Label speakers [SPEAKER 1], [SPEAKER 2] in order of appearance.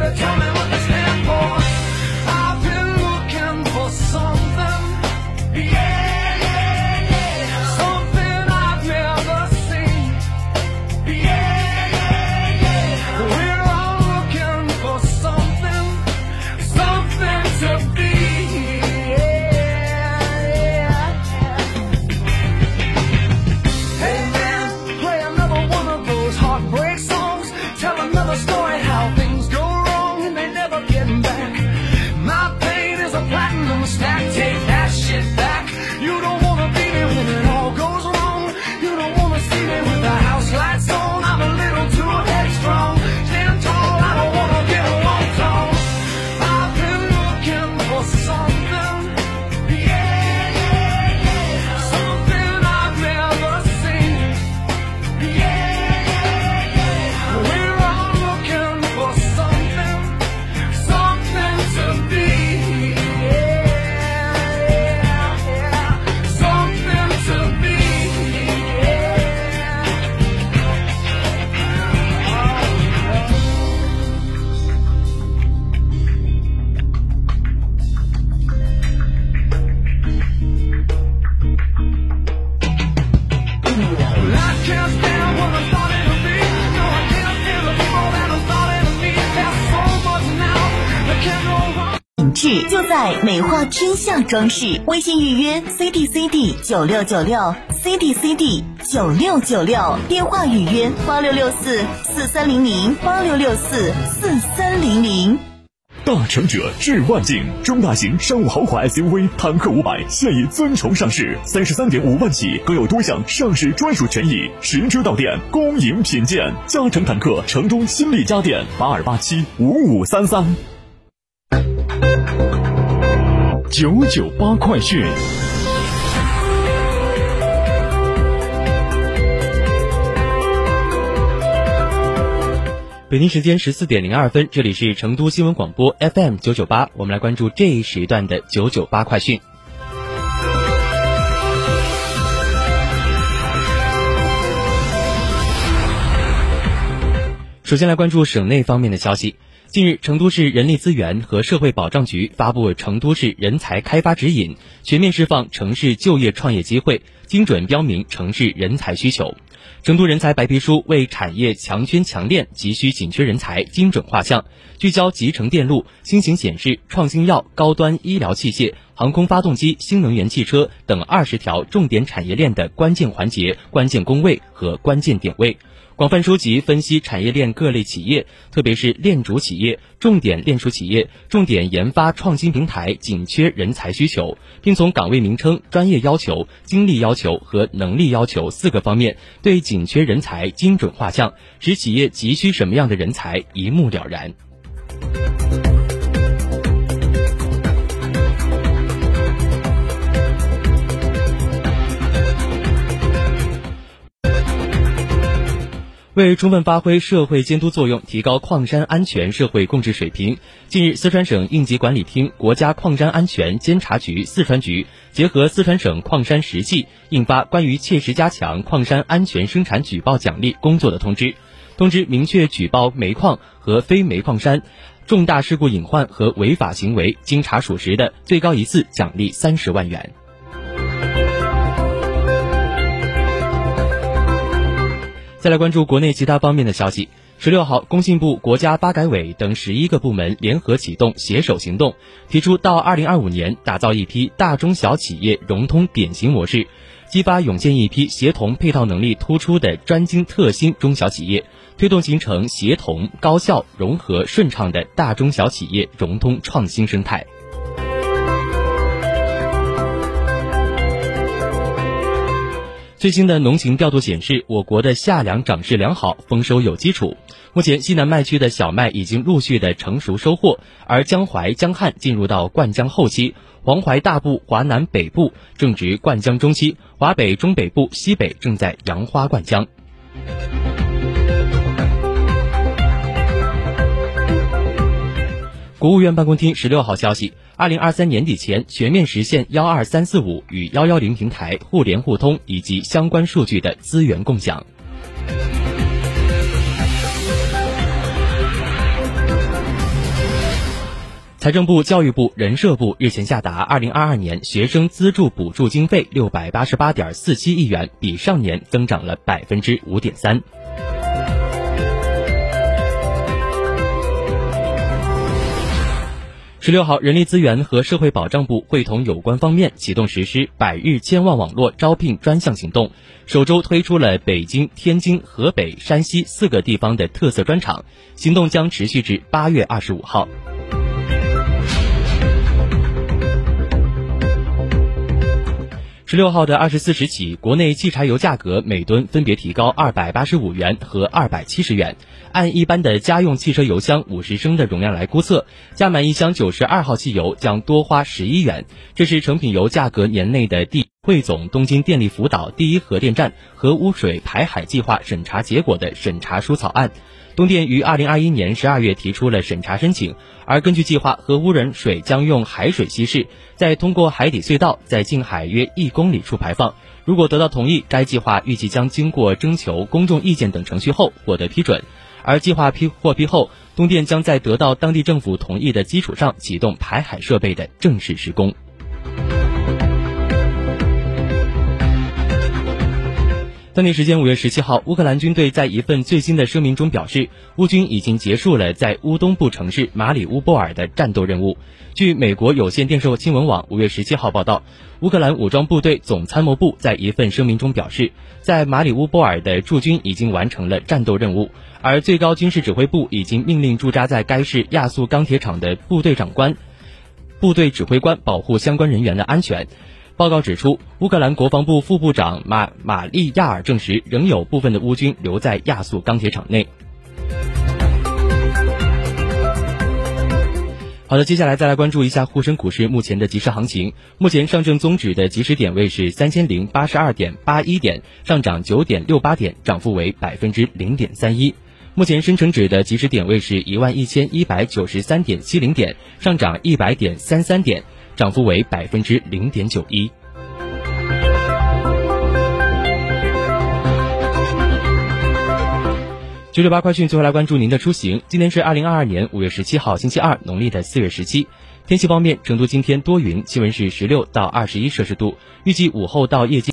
[SPEAKER 1] Come coming. 就在美化天下装饰。微信预约 C D C D 九六九六 C D C D 九六九六，电话预约八六六四四三零零八六六四四三零零。
[SPEAKER 2] 大成者致万境，中大型商务豪华 SUV 坦克五百现已尊崇上市，三十三点五万起，更有多项上市专属权益，实车到店，恭迎品鉴。嘉诚坦克城东新力家电八二八七五五三三。九九八快讯。
[SPEAKER 3] 北京时间十四点零二分，这里是成都新闻广播 FM 九九八，我们来关注这一时段的九九八快讯。首先来关注省内方面的消息。近日，成都市人力资源和社会保障局发布《成都市人才开发指引》，全面释放城市就业创业机会，精准标明城市人才需求。成都人才白皮书为产业强圈强链急需紧缺人才精准画像，聚焦集成电路、新型显示、创新药、高端医疗器械、航空发动机、新能源汽车等二十条重点产业链的关键环节、关键工位和关键点位。广泛收集分析产业链各类企业，特别是链主企业、重点链属企业、重点研发创新平台紧缺人才需求，并从岗位名称、专业要求、经历要求和能力要求四个方面对紧缺人才精准画像，使企业急需什么样的人才一目了然。为充分发挥社会监督作用，提高矿山安全社会共治水平，近日，四川省应急管理厅、国家矿山安全监察局四川局结合四川省矿山实际，印发关于切实加强矿山安全生产举报奖励工作的通知。通知明确举报煤矿和非煤矿山重大事故隐患和违法行为，经查属实的，最高一次奖励三十万元。再来关注国内其他方面的消息。十六号，工信部、国家发改委等十一个部门联合启动携手行动，提出到二零二五年打造一批大中小企业融通典型模式，激发涌现一批协同配套能力突出的专精特新中小企业，推动形成协同、高效、融合、顺畅的大中小企业融通创新生态。最新的农情调度显示，我国的夏粮长势良好，丰收有基础。目前，西南麦区的小麦已经陆续的成熟收获，而江淮、江汉进入到灌浆后期，黄淮大部、华南北部正值灌浆中期，华北、中北部、西北正在扬花灌浆。国务院办公厅十六号消息，二零二三年底前全面实现幺二三四五与幺幺零平台互联互通以及相关数据的资源共享。财政部、教育部、人社部日前下达二零二二年学生资助补助经费六百八十八点四七亿元，比上年增长了百分之五点三。十六号，人力资源和社会保障部会同有关方面启动实施百日千万网络招聘专项行动，首周推出了北京、天津、河北、山西四个地方的特色专场，行动将持续至八月二十五号。十六号的二十四时起，国内汽柴油价格每吨分别提高二百八十五元和二百七十元。按一般的家用汽车油箱五十升的容量来估测，加满一箱九十二号汽油将多花十一元。这是成品油价格年内的第汇总东京电力福岛第一核电站核污水排海计划审查结果的审查书草案。东电于二零二一年十二月提出了审查申请，而根据计划，核污染水将用海水稀释，再通过海底隧道在近海约一公里处排放。如果得到同意，该计划预计将经过征求公众意见等程序后获得批准。而计划批获批后，东电将在得到当地政府同意的基础上启动排海设备的正式施工。当地时间五月十七号，乌克兰军队在一份最新的声明中表示，乌军已经结束了在乌东部城市马里乌波尔的战斗任务。据美国有线电视新闻网五月十七号报道，乌克兰武装部队总参谋部在一份声明中表示，在马里乌波尔的驻军已经完成了战斗任务，而最高军事指挥部已经命令驻扎在该市亚速钢铁厂的部队长官、部队指挥官保护相关人员的安全。报告指出，乌克兰国防部副部长马马利亚尔证实，仍有部分的乌军留在亚速钢铁厂内。好的，接下来再来关注一下沪深股市目前的即时行情。目前上证综指的即时点位是三千零八十二点八一点，上涨九点六八点，涨幅为百分之零点三一。目前深成指的即时点位是一万一千一百九十三点七零点，上涨一百点三三点。涨幅为百分之零点九一。九九八快讯，最后来关注您的出行。今天是二零二二年五月十七号，星期二，农历的四月十七。天气方面，成都今天多云，气温是十六到二十一摄氏度，预计午后到夜间。